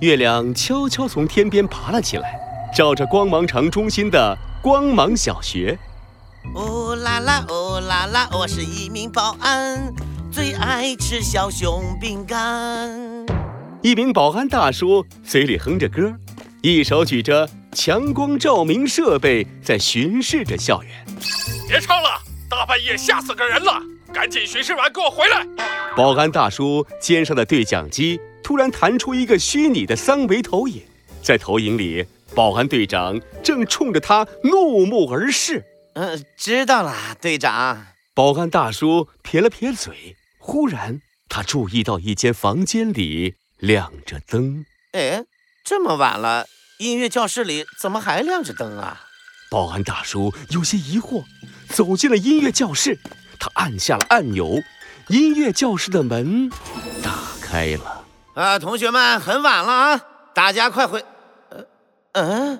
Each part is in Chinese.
月亮悄悄从天边爬了起来，照着光芒城中心的光芒小学。哦啦啦，哦啦啦，我是一名保安，最爱吃小熊饼干。一名保安大叔嘴里哼着歌，一手举着强光照明设备，在巡视着校园。别唱了，大半夜吓死个人了！赶紧巡视完给我回来。保安大叔肩上的对讲机突然弹出一个虚拟的三维投影，在投影里，保安队长正冲着他怒目而视。嗯，知道了，队长。保安大叔撇了撇嘴，忽然他注意到一间房间里亮着灯。哎，这么晚了，音乐教室里怎么还亮着灯啊？保安大叔有些疑惑，走进了音乐教室。他按下了按钮，音乐教室的门打开了。啊，同学们，很晚了啊，大家快回。呃，嗯。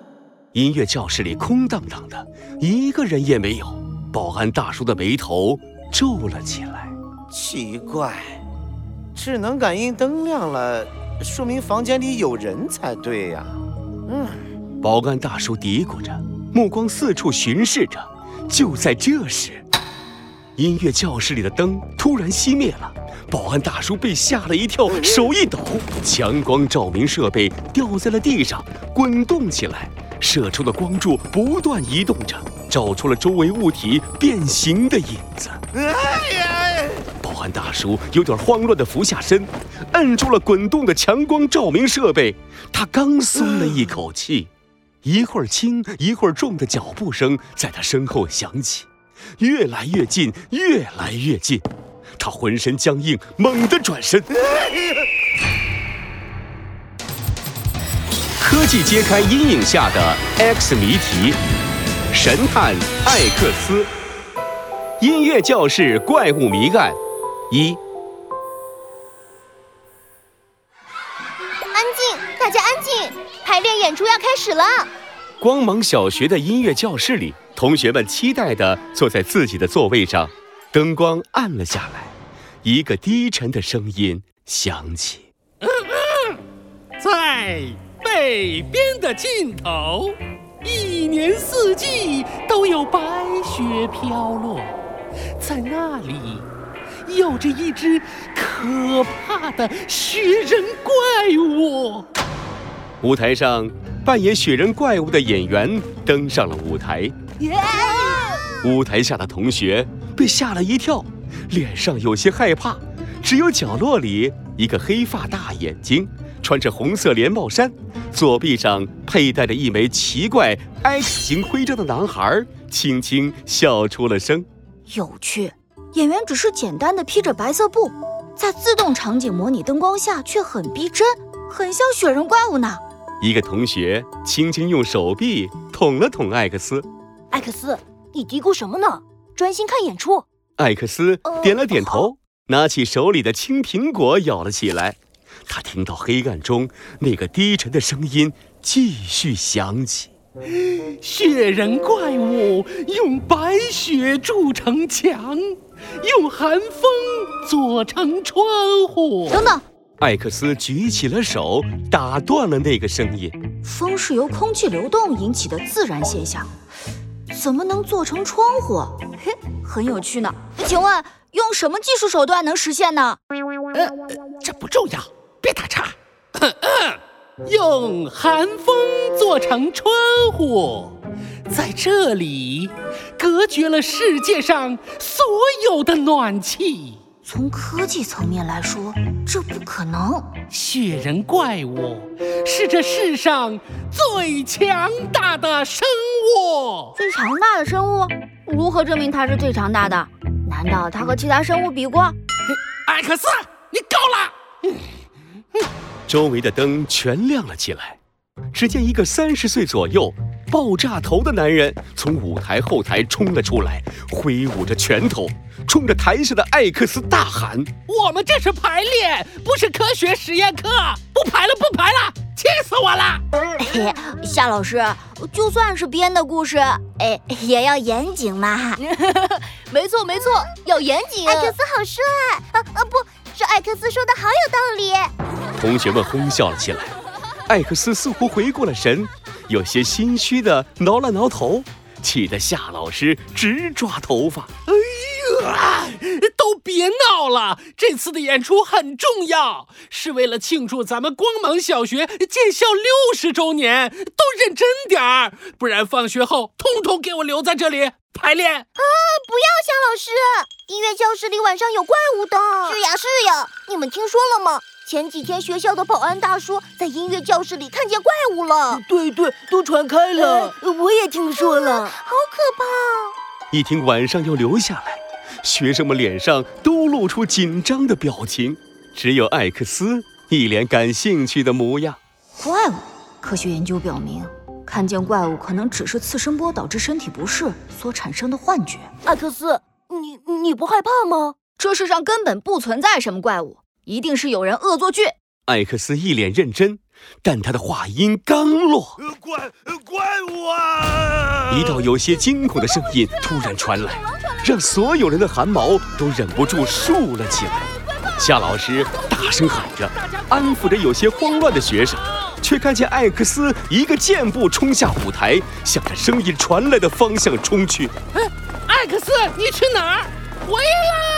音乐教室里空荡荡的，一个人也没有。保安大叔的眉头皱了起来。奇怪，智能感应灯亮了，说明房间里有人才对呀。嗯，保安大叔嘀咕着，目光四处巡视着。就在这时，音乐教室里的灯突然熄灭了。保安大叔被吓了一跳，手一抖，强光照明设备掉在了地上，滚动起来。射出的光柱不断移动着，照出了周围物体变形的影子。哎呀！保安大叔有点慌乱地俯下身，摁住了滚动的强光照明设备。他刚松了一口气，一会儿轻一会儿重的脚步声在他身后响起，越来越近，越来越近。他浑身僵硬，猛地转身。科技揭开阴影下的 X 谜题，神探艾克斯，音乐教室怪物谜案一。安静，大家安静，排练演出要开始了。光芒小学的音乐教室里，同学们期待地坐在自己的座位上，灯光暗了下来，一个低沉的声音响起：“在。”北边的尽头，一年四季都有白雪飘落，在那里，有着一只可怕的雪人怪物。舞台上，扮演雪人怪物的演员登上了舞台。舞台下的同学被吓了一跳，脸上有些害怕。只有角落里一个黑发大眼睛。穿着红色连帽衫，左臂上佩戴着一枚奇怪 X 型徽章的男孩，轻轻笑出了声。有趣，演员只是简单的披着白色布，在自动场景模拟灯光下却很逼真，很像雪人怪物呢。一个同学轻轻用手臂捅了捅艾克斯。艾克斯，你嘀咕什么呢？专心看演出。艾克斯点了点头，拿起手里的青苹果咬了起来。他听到黑暗中那个低沉的声音继续响起：“雪人怪物用白雪筑成墙，用寒风做成窗户。”等等，艾克斯举起了手，打断了那个声音：“风是由空气流动引起的自然现象，怎么能做成窗户？嘿，很有趣呢。请问用什么技术手段能实现呢？”呃，这不重要。别打岔，用寒风做成窗户，在这里隔绝了世界上所有的暖气。从科技层面来说，这不可能。雪人怪物是这世上最强大的生物。最强大的生物？如何证明它是最强大的？难道它和其他生物比过？艾克斯，你够了！周围的灯全亮了起来，只见一个三十岁左右、爆炸头的男人从舞台后台冲了出来，挥舞着拳头，冲着台下的艾克斯大喊：“我们这是排练，不是科学实验课，不排了，不排了，气死我了！”夏老师，就算是编的故事，哎，也要严谨嘛。没错，没错，要严谨。艾克斯好帅啊！啊不是，艾克斯说的好有道理。同学们哄笑了起来，艾克斯似乎回过了神，有些心虚的挠了挠头，气得夏老师直抓头发。哎呀！都别闹了，这次的演出很重要，是为了庆祝咱们光芒小学建校六十周年，都认真点儿，不然放学后通通给我留在这里排练。啊！不要，夏老师，音乐教室里晚上有怪物的。是呀，是呀，你们听说了吗？前几天学校的保安大叔在音乐教室里看见怪物了。对对，都传开了，我也听说了，好可怕！一听晚上要留下来。学生们脸上都露出紧张的表情，只有艾克斯一脸感兴趣的模样。怪物，科学研究表明，看见怪物可能只是次声波导致身体不适所产生的幻觉。艾克斯，你你不害怕吗？这世上根本不存在什么怪物，一定是有人恶作剧。艾克斯一脸认真，但他的话音刚落，怪怪物啊！一道有些惊恐的声音突然传来。让所有人的汗毛都忍不住竖了起来。夏老师大声喊着，安抚着有些慌乱的学生，却看见艾克斯一个箭步冲下舞台，向着声音传来的方向冲去。哎，艾克斯，你去哪儿？回来！